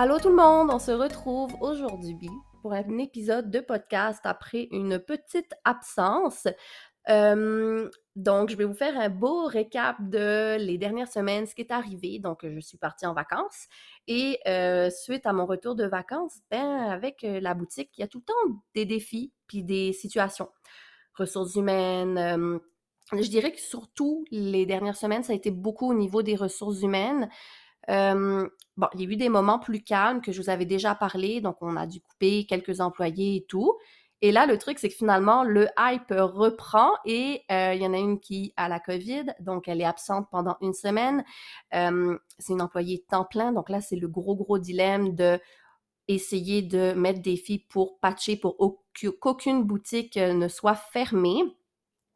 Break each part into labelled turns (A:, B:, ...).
A: Allô tout le monde, on se retrouve aujourd'hui pour un épisode de podcast après une petite absence. Euh, donc, je vais vous faire un beau récap de les dernières semaines, ce qui est arrivé. Donc, je suis partie en vacances et euh, suite à mon retour de vacances, ben, avec euh, la boutique, il y a tout le temps des défis puis des situations. Ressources humaines. je dirais que surtout les dernières semaines, ça a été beaucoup au niveau des ressources humaines. Euh, bon, il y a eu des moments plus calmes que je vous avais déjà parlé, donc on a dû couper quelques employés et tout. Et là, le truc, c'est que finalement, le hype reprend et euh, il y en a une qui a la COVID, donc elle est absente pendant une semaine. Euh, c'est une employée temps plein, donc là, c'est le gros, gros dilemme de essayer de mettre des filles pour patcher pour qu'aucune boutique ne soit fermée.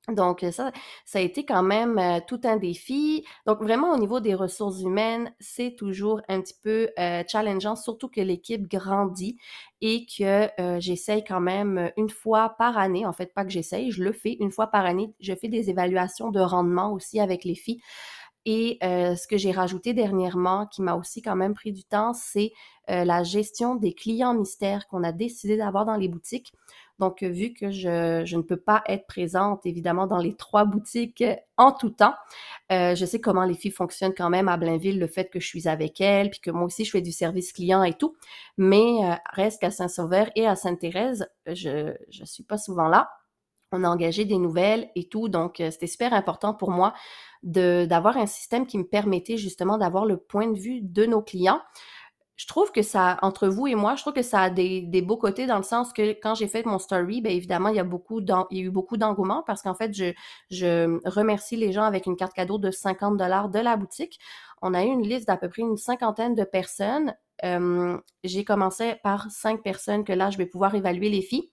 A: Donc ça, ça a été quand même tout un défi. Donc vraiment au niveau des ressources humaines, c'est toujours un petit peu challengeant, surtout que l'équipe grandit et que j'essaye quand même une fois par année, en fait pas que j'essaye, je le fais une fois par année, je fais des évaluations de rendement aussi avec les filles. Et ce que j'ai rajouté dernièrement, qui m'a aussi quand même pris du temps, c'est la gestion des clients mystères qu'on a décidé d'avoir dans les boutiques. Donc, vu que je, ne peux pas être présente, évidemment, dans les trois boutiques en tout temps, euh, je sais comment les filles fonctionnent quand même à Blainville, le fait que je suis avec elles, puis que moi aussi, je fais du service client et tout. Mais euh, reste qu'à Saint-Sauveur et à Sainte-Thérèse, je ne suis pas souvent là. On a engagé des nouvelles et tout, donc euh, c'était super important pour moi d'avoir un système qui me permettait justement d'avoir le point de vue de nos clients je trouve que ça, entre vous et moi, je trouve que ça a des, beaux côtés dans le sens que quand j'ai fait mon story, bien évidemment, il y a, beaucoup il y a eu beaucoup d'engouement parce qu'en fait, je, je remercie les gens avec une carte cadeau de 50 dollars de la boutique. On a eu une liste d'à peu près une cinquantaine de personnes. Euh, j'ai commencé par cinq personnes que là, je vais pouvoir évaluer les filles.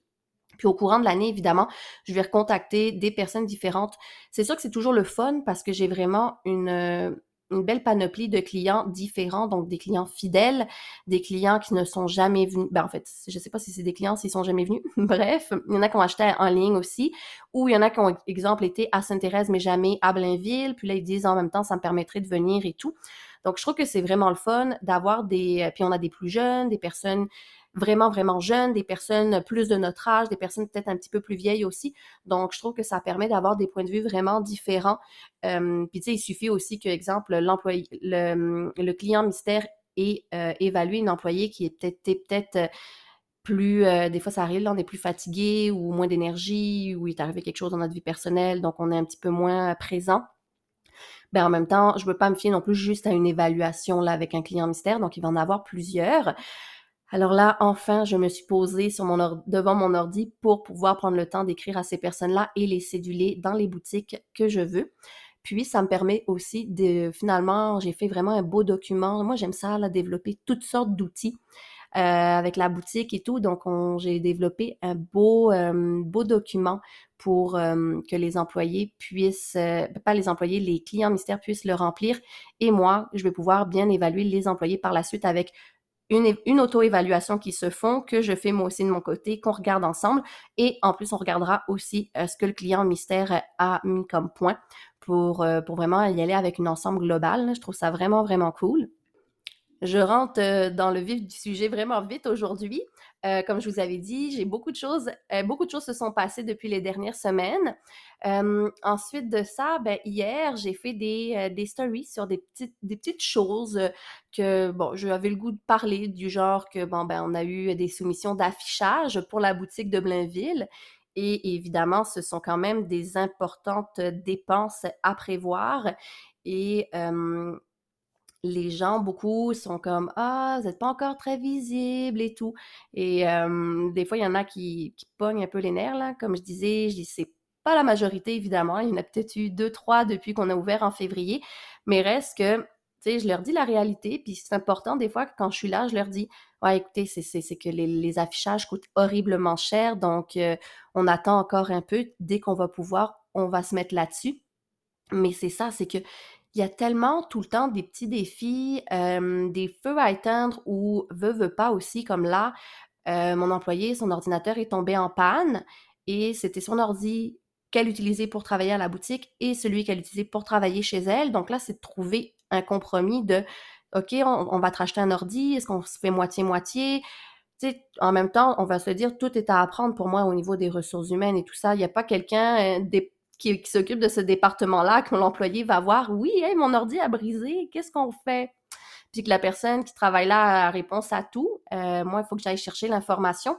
A: Puis au courant de l'année, évidemment, je vais recontacter des personnes différentes. C'est sûr que c'est toujours le fun parce que j'ai vraiment une, une belle panoplie de clients différents, donc des clients fidèles, des clients qui ne sont jamais venus. Ben, en fait, je ne sais pas si c'est des clients s'ils sont jamais venus. Bref, il y en a qui ont acheté en ligne aussi, ou il y en a qui ont, exemple, été à Sainte-Thérèse, mais jamais à Blainville. Puis là, ils disent en même temps, ça me permettrait de venir et tout. Donc, je trouve que c'est vraiment le fun d'avoir des... Puis on a des plus jeunes, des personnes vraiment, vraiment jeunes, des personnes plus de notre âge, des personnes peut-être un petit peu plus vieilles aussi. Donc, je trouve que ça permet d'avoir des points de vue vraiment différents. Euh, puis, tu sais, il suffit aussi que, exemple, le, client mystère ait euh, évalué une employée qui est peut-être peut-être euh, plus, des fois ça arrive, là, on est plus fatigué ou moins d'énergie ou il est arrivé quelque chose dans notre vie personnelle, donc on est un petit peu moins présent. Ben, en même temps, je ne veux pas me fier non plus juste à une évaluation là, avec un client mystère, donc il va en avoir plusieurs. Alors là, enfin, je me suis posée devant mon ordi pour pouvoir prendre le temps d'écrire à ces personnes-là et les céduler dans les boutiques que je veux. Puis, ça me permet aussi de, finalement, j'ai fait vraiment un beau document. Moi, j'aime ça, là, développer toutes sortes d'outils. Euh, avec la boutique et tout. Donc, j'ai développé un beau, euh, document pour euh, que les employés puissent, pas les employés, les clients mystères puissent le remplir. Et moi, je vais pouvoir bien évaluer les employés par la suite avec une, auto-évaluation qui se font, que je fais moi aussi de mon côté, qu'on regarde ensemble. Et en plus, on regardera aussi euh, ce que le client mystère a mis comme point pour, euh, pour vraiment y aller avec une ensemble global. Je trouve ça vraiment, vraiment cool. Je rentre euh, dans le vif du sujet vraiment vite aujourd'hui. Euh, comme je vous avais dit, j'ai beaucoup de choses, euh, beaucoup de choses se sont passées depuis les dernières semaines. ensuite de ça, ben, hier, j'ai fait des, stories sur des petites, des petites choses que, bon, j'avais le goût de parler, du genre que, bon, ben, on a eu des soumissions d'affichage pour la boutique de Blainville. Et évidemment, ce sont quand même des importantes dépenses à prévoir. Et les gens, beaucoup, sont comme Ah, vous n'êtes pas encore très visible et tout. Et des fois, il y en a qui, qui pognent un peu les nerfs, là. Comme je disais, je dis c'est pas la majorité, évidemment. Il y en a peut-être eu deux, trois depuis qu'on a ouvert en février. Mais reste que, tu sais, je leur dis la réalité. Puis c'est important, des fois, quand je suis là, je leur dis Ouais, écoutez, c'est que les, affichages coûtent horriblement cher. Donc, on attend encore un peu. Dès qu'on va pouvoir, on va se mettre là-dessus. Mais c'est ça, c'est que il y a tellement tout le temps des petits défis, des feux à éteindre ou veut, veut pas aussi, comme là, mon employé, son ordinateur est tombé en panne et c'était son ordi qu'elle utilisait pour travailler à la boutique et celui qu'elle utilisait pour travailler chez elle. Donc là, c'est de trouver un compromis de OK, on, va te racheter un ordi, est-ce qu'on se fait moitié-moitié? En même temps, on va se dire, tout est à apprendre pour moi au niveau des ressources humaines et tout ça. Il n'y a pas quelqu'un qui, s'occupe de ce département-là que l'employé va voir, oui, mon ordi a brisé, qu'est-ce qu'on fait? Puis que la personne qui travaille là a réponse à tout. Euh, moi, il faut que j'aille chercher l'information.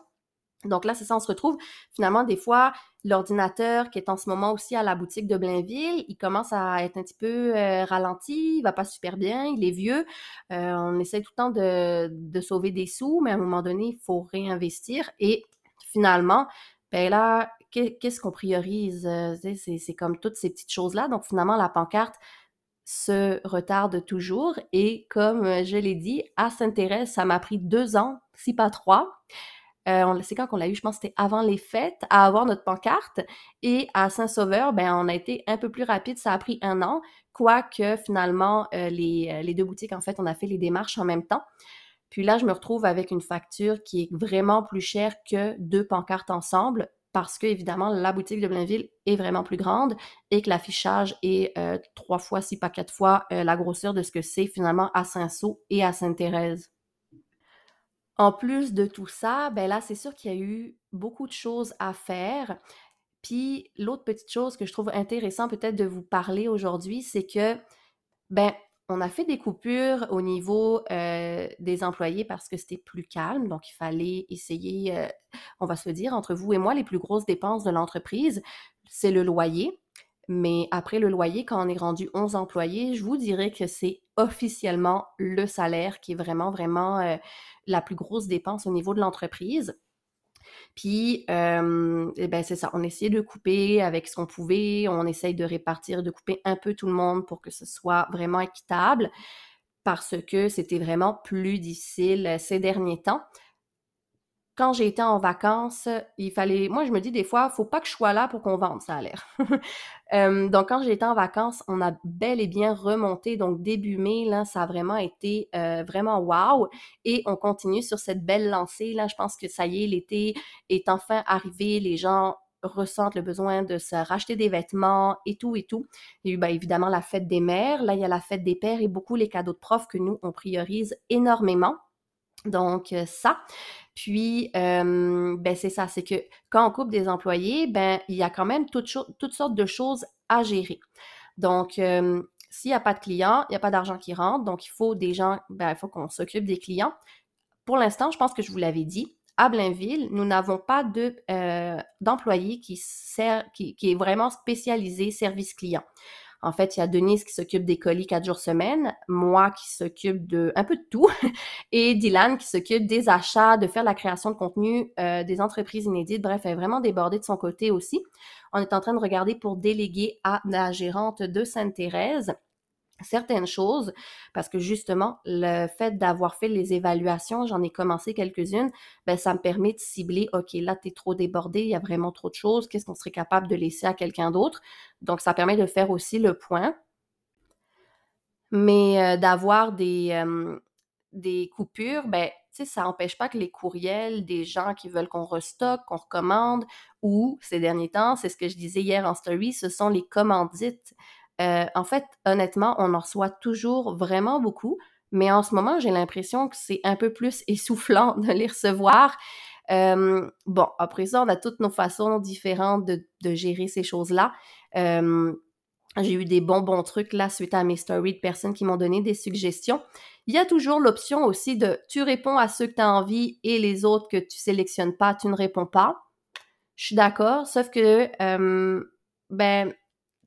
A: Donc là, c'est ça, on se retrouve finalement des fois, l'ordinateur qui est en ce moment aussi à la boutique de Blainville, il commence à être un petit peu euh, ralenti, il va pas super bien, il est vieux. Euh, on essaie tout le temps de, sauver des sous, mais à un moment donné, il faut réinvestir. Et finalement, ben là, qu'est-ce qu'on priorise? Euh, c'est comme toutes ces petites choses-là. Donc finalement, la pancarte se retarde toujours. Et comme je l'ai dit, à Sainte-Thérèse, ça m'a pris deux ans, si pas trois. Euh, c'est quand qu'on l'a eu, je pense que c'était avant les fêtes, à avoir notre pancarte. Et à Saint-Sauveur, ben, on a été un peu plus rapide, ça a pris un an, quoique finalement, euh, euh, les, deux boutiques, en fait, on a fait les démarches en même temps. Puis là, je me retrouve avec une facture qui est vraiment plus chère que deux pancartes ensemble, parce que, évidemment, la boutique de Blainville est vraiment plus grande et que l'affichage est trois fois, si pas quatre fois, la grosseur de ce que c'est finalement à Saint-Saul et à Sainte-Thérèse. En plus de tout ça, ben là, c'est sûr qu'il y a eu beaucoup de choses à faire. Puis l'autre petite chose que je trouve intéressant peut-être de vous parler aujourd'hui, c'est que, ben, on a fait des coupures au niveau euh, des employés parce que c'était plus calme. Donc, il fallait essayer, euh, on va se dire, entre vous et moi, les plus grosses dépenses de l'entreprise, c'est le loyer. Mais après le loyer, quand on est rendu 11 employés, je vous dirais que c'est officiellement le salaire qui est vraiment, vraiment euh, la plus grosse dépense au niveau de l'entreprise. Puis, euh, eh ben c'est ça, on essayait de couper avec ce qu'on pouvait, on essaye de répartir, de couper un peu tout le monde pour que ce soit vraiment équitable, parce que c'était vraiment plus difficile euh, ces derniers temps quand j'ai été en vacances, il fallait. Moi, je me dis des fois, faut pas que je sois là pour qu'on vende, ça a l'air. Donc, quand j'ai été en vacances, on a bel et bien remonté. Donc, début mai, là, ça a vraiment été vraiment wow. Et on continue sur cette belle lancée. Là, je pense que ça y est, l'été est enfin arrivé. Les gens ressentent le besoin de se racheter des vêtements et tout et tout. Il y a eu ben, évidemment la fête des mères, là il y a la fête des pères et beaucoup les cadeaux de profs que nous on priorise énormément. Donc ça. Puis, ben c'est ça, c'est que quand on coupe des employés, ben il y a quand même toutes, sortes de choses à gérer. Donc, s'il n'y a pas de clients, il n'y a pas d'argent qui rentre, donc il faut des gens, ben, il faut qu'on s'occupe des clients. Pour l'instant, je pense que je vous l'avais dit, à Blainville, nous n'avons pas de, d'employé qui, qui, qui, est vraiment spécialisé service client. En fait, il y a Denise qui s'occupe des colis quatre jours semaine, moi qui s'occupe de un peu de tout, et Dylan qui s'occupe des achats, de faire la création de contenu, euh, des entreprises inédites. Bref, elle est vraiment débordée de son côté aussi. On est en train de regarder pour déléguer à la gérante de Sainte-Thérèse certaines choses parce que justement, le fait d'avoir fait les évaluations, j'en ai commencé quelques-unes, ben, ça me permet de cibler, OK, là, tu es trop débordé, il y a vraiment trop de choses, qu'est-ce qu'on serait capable de laisser à quelqu'un d'autre? Donc, ça permet de faire aussi le point. Mais euh, d'avoir des, des coupures, ben, ça n'empêche pas que les courriels des gens qui veulent qu'on restocke, qu'on recommande, ou ces derniers temps, c'est ce que je disais hier en story, ce sont les commandites. Euh, en fait, honnêtement, on en reçoit toujours vraiment beaucoup, mais en ce moment, j'ai l'impression que c'est un peu plus essoufflant de les recevoir. Bon, après ça, on a toutes nos façons différentes de, gérer ces choses-là. J'ai eu des bons bons trucs là suite à mes stories de personnes qui m'ont donné des suggestions. Il y a toujours l'option aussi de tu réponds à ceux que tu as envie et les autres que tu sélectionnes pas, tu ne réponds pas. Je suis d'accord, sauf que ben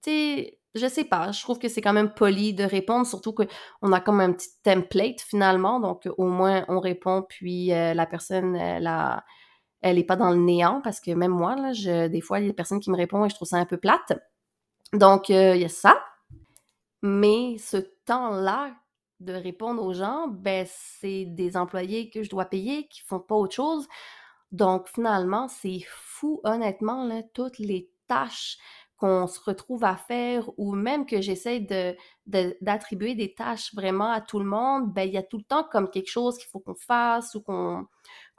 A: tu sais je sais pas, je trouve que c'est quand même poli de répondre, surtout qu'on a comme un petit template finalement, donc au moins on répond, puis euh, la personne, elle, elle est pas dans le néant, parce que même moi, là, je, des fois, il y a des personnes qui me répondent et je trouve ça un peu plate. Donc, euh, il y a ça. Mais ce temps-là de répondre aux gens, ben, c'est des employés que je dois payer qui font pas autre chose. Donc, finalement, c'est fou, honnêtement, toutes les tâches qu'on se retrouve à faire ou même que j'essaie de, d'attribuer des tâches vraiment à tout le monde, ben il y a tout le temps comme quelque chose qu'il faut qu'on fasse ou qu'on,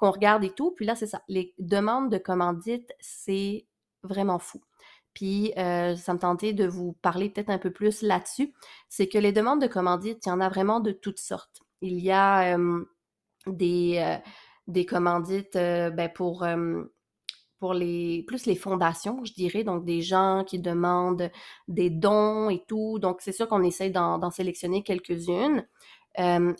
A: regarde et tout. Puis là, c'est ça. Les demandes de commandite, c'est vraiment fou. puis euh, ça me tentait de vous parler peut-être un peu plus là-dessus, c'est que les demandes de commandite, il y en a vraiment de toutes sortes. Il y a des, des commandites ben, pour pour les plus les fondations, je dirais, donc des gens qui demandent des dons et tout. Donc, c'est sûr qu'on essaye d'en sélectionner quelques-unes.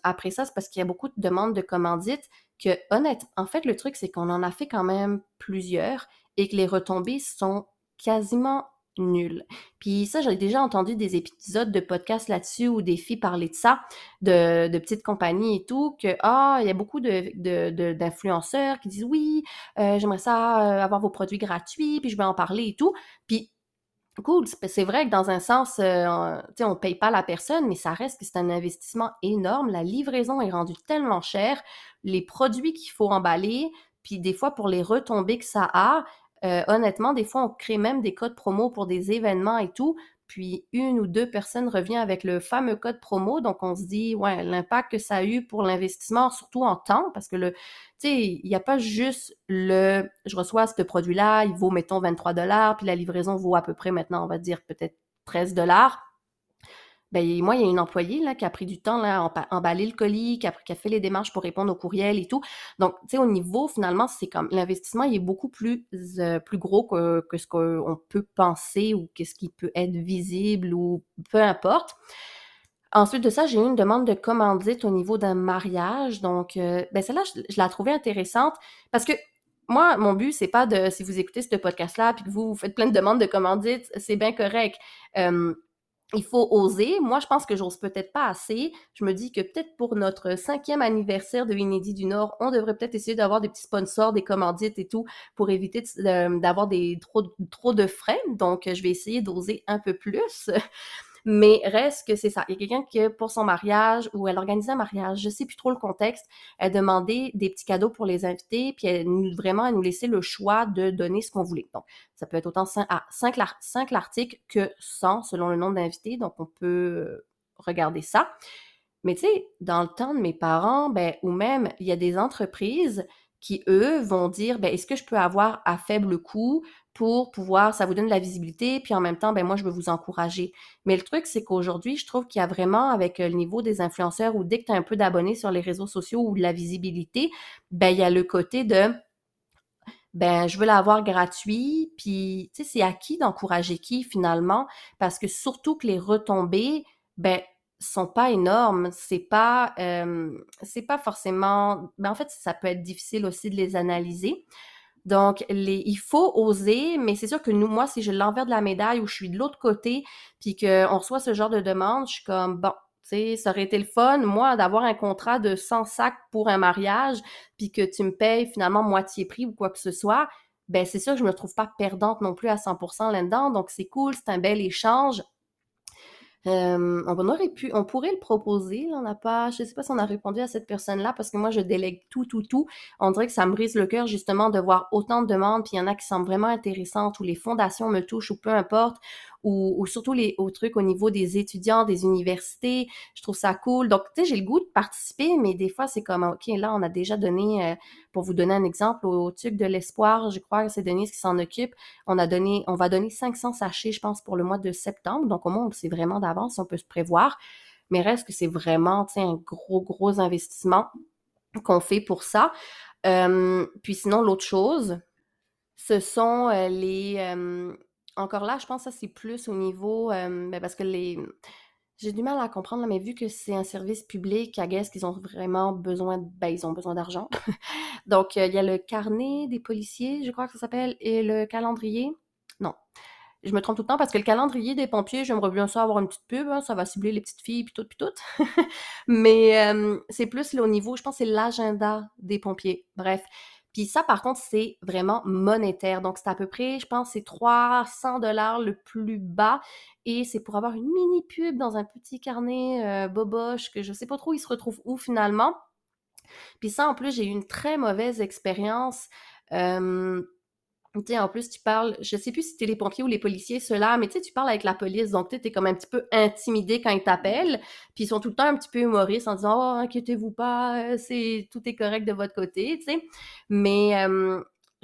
A: après ça, c'est parce qu'il y a beaucoup de demandes de commandites que, honnêtement, en fait, le truc, c'est qu'on en a fait quand même plusieurs et que les retombées sont quasiment nul. Puis ça, j'ai déjà entendu des épisodes de podcasts là-dessus où des filles parlaient de ça, de, de petites compagnies et tout, que ah, il y a beaucoup de, d'influenceurs qui disent oui, euh, j'aimerais ça euh, avoir vos produits gratuits, puis je vais en parler et tout. Puis cool, c'est vrai que dans un sens, euh, on paye pas la personne, mais ça reste que c'est un investissement énorme. La livraison est rendue tellement chère, les produits qu'il faut emballer, puis des fois pour les retombées que ça a, euh, honnêtement, des fois, on crée même des codes promo pour des événements et tout. Puis une ou deux personnes reviennent avec le fameux code promo. Donc, on se dit, ouais, l'impact que ça a eu pour l'investissement, surtout en temps, parce que le, tu sais, il n'y a pas juste le, je reçois ce produit-là, il vaut, mettons, 23 dollars, puis la livraison vaut à peu près maintenant, on va dire peut-être 13 dollars. Ben, moi, il y a une employée là, qui a pris du temps là, à emballer le colis, qui a, fait les démarches pour répondre aux courriels et tout. Donc, tu sais, au niveau, finalement, c'est comme l'investissement, il est beaucoup plus, euh, gros que, ce qu'on peut penser ou qu'est-ce qui peut être visible ou peu importe. Ensuite de ça, j'ai eu une demande de commandite au niveau d'un mariage. Donc, euh, ben celle-là, je, la trouvais intéressante parce que moi, mon but, c'est pas de, si vous écoutez ce podcast-là, puis que vous, faites plein de demandes de commandite, c'est bien correct. Il faut oser. Moi, je pense que j'ose peut-être pas assez. Je me dis que peut-être pour notre cinquième anniversaire de Inédit du Nord, on devrait peut-être essayer d'avoir des petits sponsors, des commandites et tout pour éviter d'avoir des trop, trop de frais. Donc, je vais essayer d'oser un peu plus. Mais reste que c'est ça. Il y a quelqu'un qui, pour son mariage, ou elle organisait un mariage, je sais plus trop le contexte, elle demandait des petits cadeaux pour les invités, puis elle nous, vraiment, elle nous laissait le choix de donner ce qu'on voulait. Donc, ça peut être autant 5, à 5, 5 l'article que 100 selon le nombre d'invités. Donc, on peut euh, regarder ça. Mais tu sais, dans le temps de mes parents, ben, ou même, il y a des entreprises qui, eux, vont dire, ben, est-ce que je peux avoir à faible coût pour pouvoir, ça vous donne de la visibilité, puis en même temps, ben moi, je veux vous encourager. Mais le truc, c'est qu'aujourd'hui, je trouve qu'il y a vraiment, avec euh, le niveau des influenceurs, ou dès que tu as un peu d'abonnés sur les réseaux sociaux ou de la visibilité, ben il y a le côté de ben je veux l'avoir gratuit, puis tu sais, c'est à qui d'encourager qui finalement, parce que surtout que les retombées, ben sont pas énormes, c'est pas euh, c'est pas forcément ben en fait ça peut être difficile aussi de les analyser. Donc, les, il faut oser, mais c'est sûr que nous, moi, si j'ai l'envers de la médaille ou je suis de l'autre côté, puis qu'on reçoit ce genre de demande, je suis comme, bon, tu sais, ça aurait été le fun, moi, d'avoir un contrat de 100 sacs pour un mariage, puis que tu me payes finalement moitié prix ou quoi que ce soit, ben c'est sûr que je me trouve pas perdante non plus à 100% là-dedans, donc c'est cool, c'est un bel échange, euh, on aurait pu, on pourrait le proposer. Là, on n'a pas, je sais pas si on a répondu à cette personne-là parce que moi je délègue tout, tout, tout. On dirait que ça me brise le cœur justement de voir autant de demandes. Puis il y en a qui semblent vraiment intéressantes ou les fondations me touchent ou peu importe ou, surtout les au trucs au niveau des étudiants, des universités. Je trouve ça cool. Donc, tu sais, j'ai le goût de participer, mais des fois, c'est comme, OK, là, on a déjà donné, euh, pour vous donner un exemple, au, truc de l'espoir, je crois que c'est Denise qui s'en occupe, on a donné, on va donner 500 sachets, je pense, pour le mois de septembre. Donc, au moins, c'est vraiment d'avance, on peut se prévoir. Mais reste que c'est vraiment, tu sais, un gros, gros investissement qu'on fait pour ça. Euh, puis sinon, l'autre chose, ce sont euh, les, encore là, je pense que ça, c'est plus au niveau, euh, ben, parce que les... J'ai du mal à comprendre, mais vu que c'est un service public, à guess qu'ils ont vraiment besoin, ben, ils ont besoin d'argent. Donc, euh, il y a le carnet des policiers, je crois que ça s'appelle, et le calendrier. Non, je me trompe tout le temps parce que le calendrier des pompiers, j'aimerais bien ça avoir une petite pub, hein, ça va cibler les petites filles, puis tout, puis tout. Mais euh, c'est plus au niveau, je pense c'est l'agenda des pompiers. Bref, puis ça, par contre, c'est vraiment monétaire. Donc, c'est à peu près, je pense, c'est 300 dollars le plus bas. Et c'est pour avoir une mini pub dans un petit carnet euh, boboche que je sais pas trop, il se retrouve où finalement. Puis ça, en plus, j'ai eu une très mauvaise expérience. Euh, tu en plus, tu parles, je sais plus si c'était les pompiers ou les policiers, ceux-là, mais tu sais, tu parles avec la police, donc tu es comme un petit peu intimidé quand ils t'appellent, puis ils sont tout le temps un petit peu humoristes en disant « Oh, inquiétez-vous pas, c'est tout est correct de votre côté », tu sais. Mais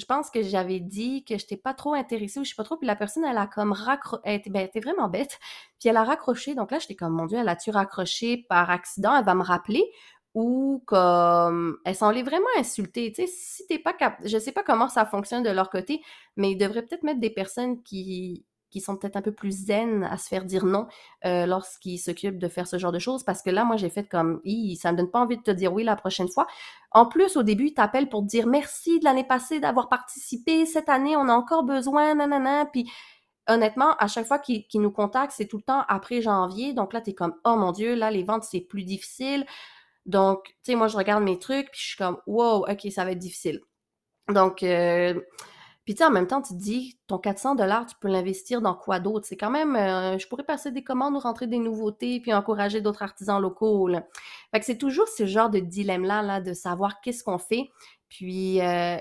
A: je pense que j'avais dit que je n'étais pas trop intéressée ou je sais pas trop. Puis la personne, elle a comme raccroché. Elle, ben, vraiment bête. Puis elle a raccroché. Donc là, j'étais comme, mon Dieu, elle a-tu raccroché par accident? Elle va me rappeler. Ou comme, elle semblait vraiment insultée. Tu sais, si t'es pas capable, je sais pas comment ça fonctionne de leur côté, mais ils devraient peut-être mettre des personnes qui, qui sont peut-être un peu plus zen à se faire dire non euh, lorsqu'ils s'occupent de faire ce genre de choses. Parce que là, moi, j'ai fait comme, ça me donne pas envie de te dire oui la prochaine fois. En plus, au début, ils t'appellent pour te dire merci de l'année passée d'avoir participé. Cette année, on a encore besoin, nanana. Puis, honnêtement, à chaque fois qu'ils nous contactent, c'est tout le temps après janvier. Donc là, tu es comme, oh mon Dieu, là, les ventes, c'est plus difficile. Donc, tu sais, moi, je regarde mes trucs, puis je suis comme, wow, OK, ça va être difficile. Donc, euh, puis tu sais, en même temps, tu te dis, ton 400 dollars, tu peux l'investir dans quoi d'autre? C'est quand même, euh, je pourrais passer des commandes ou rentrer des nouveautés, puis encourager d'autres artisans locaux. Là. Fait que c'est toujours ce genre de dilemme-là, là, de savoir qu'est-ce qu'on fait. Puis, euh,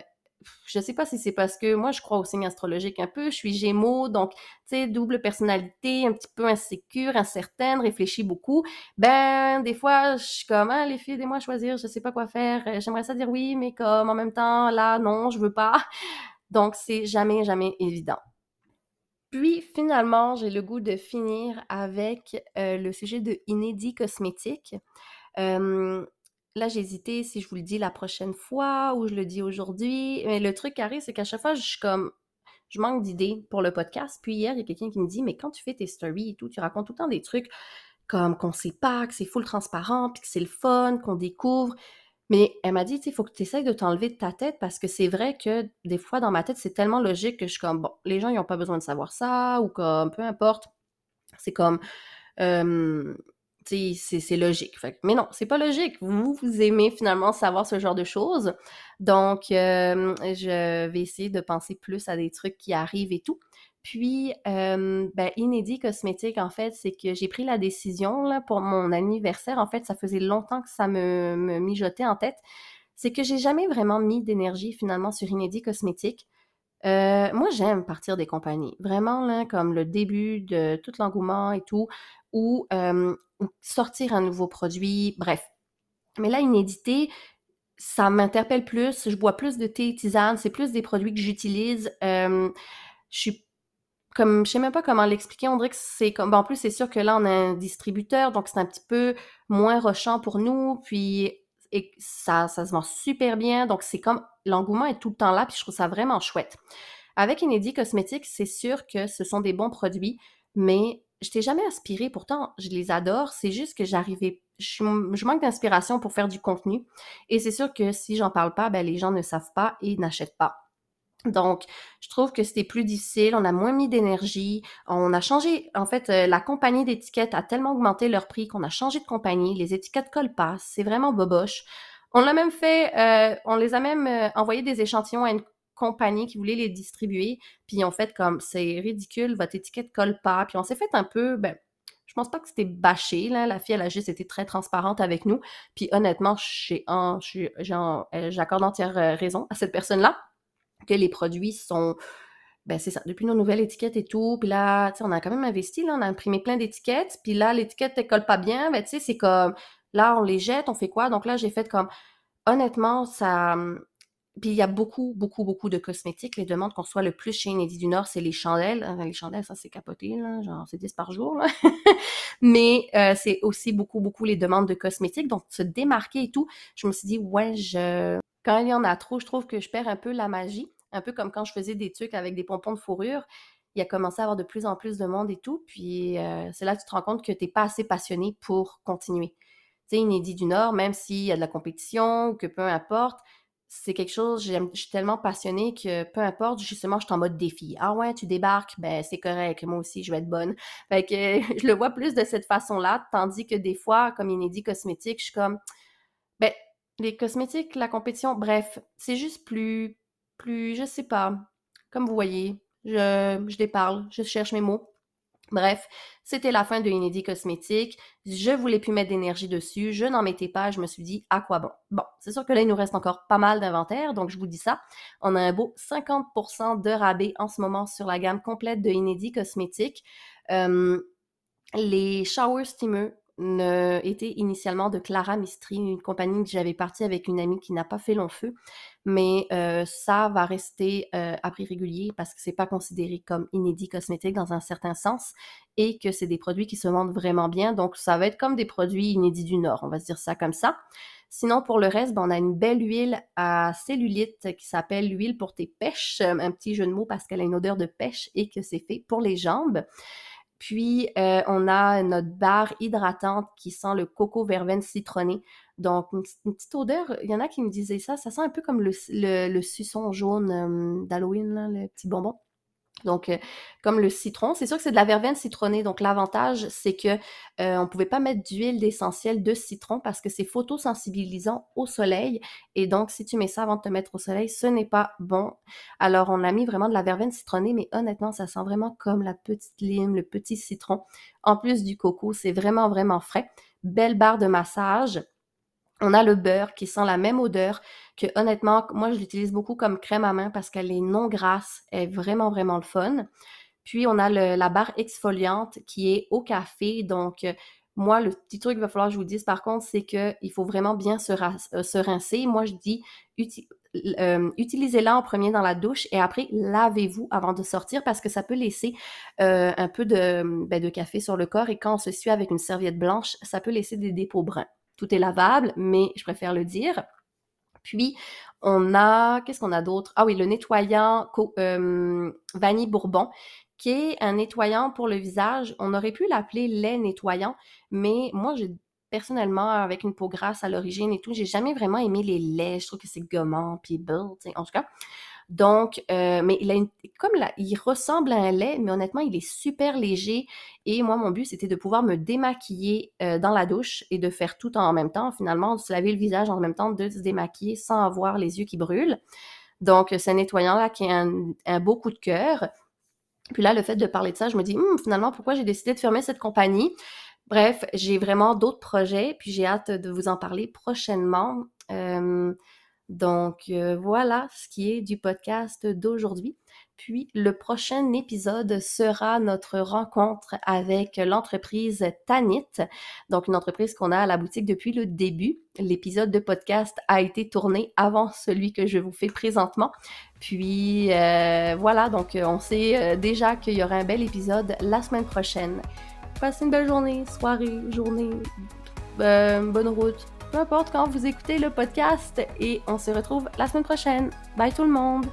A: je sais pas si c'est parce que moi, je crois au signe astrologique un peu. Je suis gémeaux, donc, tu sais, double personnalité, un petit peu insécure, incertaine, réfléchis beaucoup. Ben, des fois, je suis comme, ah, les filles, aidez-moi à choisir, je sais pas quoi faire. J'aimerais ça dire oui, mais comme en même temps, là, non, je veux pas. Donc, c'est jamais, jamais évident. Puis finalement, j'ai le goût de finir avec euh, le sujet de inédit cosmétique. Là, j'ai hésité si je vous le dis la prochaine fois ou je le dis aujourd'hui. Mais le truc carré, c'est qu'à chaque fois, je suis comme, je manque d'idées pour le podcast. Puis hier, il y a quelqu'un qui me dit, mais quand tu fais tes stories et tout, tu racontes tout le temps des trucs comme qu'on sait pas, que c'est full transparent, puis que c'est le fun, qu'on découvre. Mais elle m'a dit, il faut que tu essayes de t'enlever de ta tête parce que c'est vrai que des fois, dans ma tête, c'est tellement logique que je suis comme, bon, les gens, ils n'ont pas besoin de savoir ça ou comme, peu importe. C'est comme, c'est logique. mais non, c'est pas logique. Vous, vous aimez finalement savoir ce genre de choses. Donc, je vais essayer de penser plus à des trucs qui arrivent et tout. Puis, euh, inédit cosmétique, en fait, c'est que j'ai pris la décision pour mon anniversaire. En fait, ça faisait longtemps que ça me, mijotait en tête. C'est que j'ai jamais vraiment mis d'énergie finalement sur inédit cosmétique. Euh, moi, j'aime partir des compagnies. Vraiment, là, comme le début de tout l'engouement et tout, ou sortir un nouveau produit, bref. Mais là, inédité, ça m'interpelle plus. Je bois plus de thé, tisane, c'est plus des produits que j'utilise. je suis comme je sais même pas comment l'expliquer, on dirait que c'est comme en plus c'est sûr que là on a un distributeur donc c'est un petit peu moins rochant pour nous puis et ça ça se vend super bien donc c'est comme l'engouement est tout le temps là puis je trouve ça vraiment chouette. Avec Inédit Cosmétiques, c'est sûr que ce sont des bons produits mais je t'ai jamais aspiré pourtant je les adore, c'est juste que j'arrivais je, je, manque d'inspiration pour faire du contenu et c'est sûr que si j'en parle pas ben les gens ne savent pas et n'achètent pas. Donc, je trouve que c'était plus difficile, on a moins mis d'énergie, on a changé, en fait, euh, la compagnie d'étiquettes a tellement augmenté leur prix qu'on a changé de compagnie, les étiquettes collent pas, c'est vraiment boboche. On l'a même fait, euh, on les a même euh, envoyé des échantillons à une compagnie qui voulait les distribuer, puis en fait, comme c'est ridicule, votre étiquette colle pas, puis on s'est fait un peu, ben, je pense pas que c'était bâché, là. La fille, elle a juste été très transparente avec nous. Puis honnêtement, j'accorde entière raison à cette personne-là que les produits sont ben c'est ça, depuis nos nouvelles étiquettes et tout, puis là, tu sais, on a quand même investi, là, on a imprimé plein d'étiquettes, puis là, l'étiquette ne colle pas bien, ben tu sais, c'est comme, là, on les jette, on fait quoi? Donc là, j'ai fait comme, honnêtement, ça... Puis il y a beaucoup, beaucoup, beaucoup de cosmétiques. Les demandes qu'on soit le plus chez Inédit du Nord, c'est les chandelles. Les chandelles, ça, c'est capoté, là, genre, c'est 10 par jour. Mais euh, c'est aussi beaucoup, beaucoup les demandes de cosmétiques. Donc, se démarquer et tout, je me suis dit, ouais, je quand il y en a trop, je trouve que je perds un peu la magie. Un peu comme quand je faisais des trucs avec des pompons de fourrure. Il a commencé à avoir de plus en plus de monde et tout. Puis euh, c'est là que tu te rends compte que tu n'es pas assez passionné pour continuer. Tu sais, Inédit du Nord, même s'il y a de la compétition ou que peu importe, c'est quelque chose, je suis tellement passionnée que peu importe, justement, je suis en mode défi. Ah ouais, tu débarques, ben c'est correct, moi aussi, je vais être bonne. Fait que je le vois plus de cette façon-là, tandis que des fois, comme Inédit Cosmétique, je suis comme, ben les cosmétiques, la compétition, bref, c'est juste plus, plus, je sais pas. Comme vous voyez, je, je déparle, je cherche mes mots. Bref, c'était la fin de Inédit Cosmétique. Je voulais plus mettre d'énergie dessus. Je n'en mettais pas. Je me suis dit, à quoi bon? Bon, c'est sûr que là, il nous reste encore pas mal d'inventaire. Donc, je vous dis ça. On a un beau 50% de rabais en ce moment sur la gamme complète de Inédit Cosmétique. Euh, les shower steamers était initialement de Clara Mistri, une compagnie que j'avais partie avec une amie qui n'a pas fait long feu, mais euh, ça va rester euh, à prix régulier parce que c'est pas considéré comme inédit cosmétique dans un certain sens et que c'est des produits qui se vendent vraiment bien. Donc, ça va être comme des produits inédits du Nord, on va se dire ça comme ça. Sinon, pour le reste, ben, on a une belle huile à cellulite qui s'appelle l'huile pour tes pêches. Un petit jeu de mots parce qu'elle a une odeur de pêche et que c'est fait pour les jambes. Puis, euh, on a notre barre hydratante qui sent le coco verveine citronné. Donc, une, petite odeur, il y en a qui me disaient ça, ça sent un peu comme le, le, suçon jaune euh, d'Halloween, le petit bonbon. Donc, euh, comme le citron, c'est sûr que c'est de la verveine citronnée. Donc, l'avantage, c'est que euh, on pouvait pas mettre d'huile d'essentiel de citron parce que c'est photosensibilisant au soleil. Et donc, si tu mets ça avant de te mettre au soleil, ce n'est pas bon. Alors, on a mis vraiment de la verveine citronnée, mais honnêtement, ça sent vraiment comme la petite lime, le petit citron. En plus du coco, c'est vraiment, vraiment frais. Belle barre de massage. On a le beurre qui sent la même odeur que honnêtement, moi je l'utilise beaucoup comme crème à main parce qu'elle est non grasse, elle est vraiment vraiment le fun. Puis on a la barre exfoliante qui est au café, donc euh, moi, le petit truc qu'il va falloir que je vous dise, par contre, c'est qu'il faut vraiment bien se, euh, rincer. Moi, je dis, euh, utilisez-la en premier dans la douche et après, lavez-vous avant de sortir parce que ça peut laisser un peu de, ben, de café sur le corps et quand on se suit avec une serviette blanche, ça peut laisser des dépôts bruns. Tout est lavable, mais je préfère le dire. Puis, on a, qu'est-ce qu'on a d'autre? Ah oui, le nettoyant euh, vanille bourbon, qui est un nettoyant pour le visage. On aurait pu l'appeler lait nettoyant, mais moi, personnellement, avec une peau grasse à l'origine et tout, j'ai jamais vraiment aimé les laits. Je trouve que c'est gommant, puis sais, en tout cas. Donc, euh, mais il a une, comme là, il ressemble à un lait, mais honnêtement, il est super léger. Et moi, mon but, c'était de pouvoir me démaquiller euh, dans la douche et de faire tout en même temps. Finalement, de se laver le visage en même temps, de se démaquiller sans avoir les yeux qui brûlent. Donc, c'est un nettoyant-là qui est un, beau coup de cœur. Puis là, le fait de parler de ça, je me dis, hum, finalement, pourquoi j'ai décidé de fermer cette compagnie? Bref, j'ai vraiment d'autres projets, puis j'ai hâte de vous en parler prochainement. Euh, donc euh, voilà ce qui est du podcast d'aujourd'hui. Puis le prochain épisode sera notre rencontre avec l'entreprise Tanit, donc une entreprise qu'on a à la boutique depuis le début. L'épisode de podcast a été tourné avant celui que je vous fais présentement. Puis euh, voilà, donc euh, on sait déjà qu'il y aura un bel épisode la semaine prochaine. Passez une belle journée, soirée, journée, bonne route peu importe quand vous écoutez le podcast et on se retrouve la semaine prochaine. Bye tout le monde!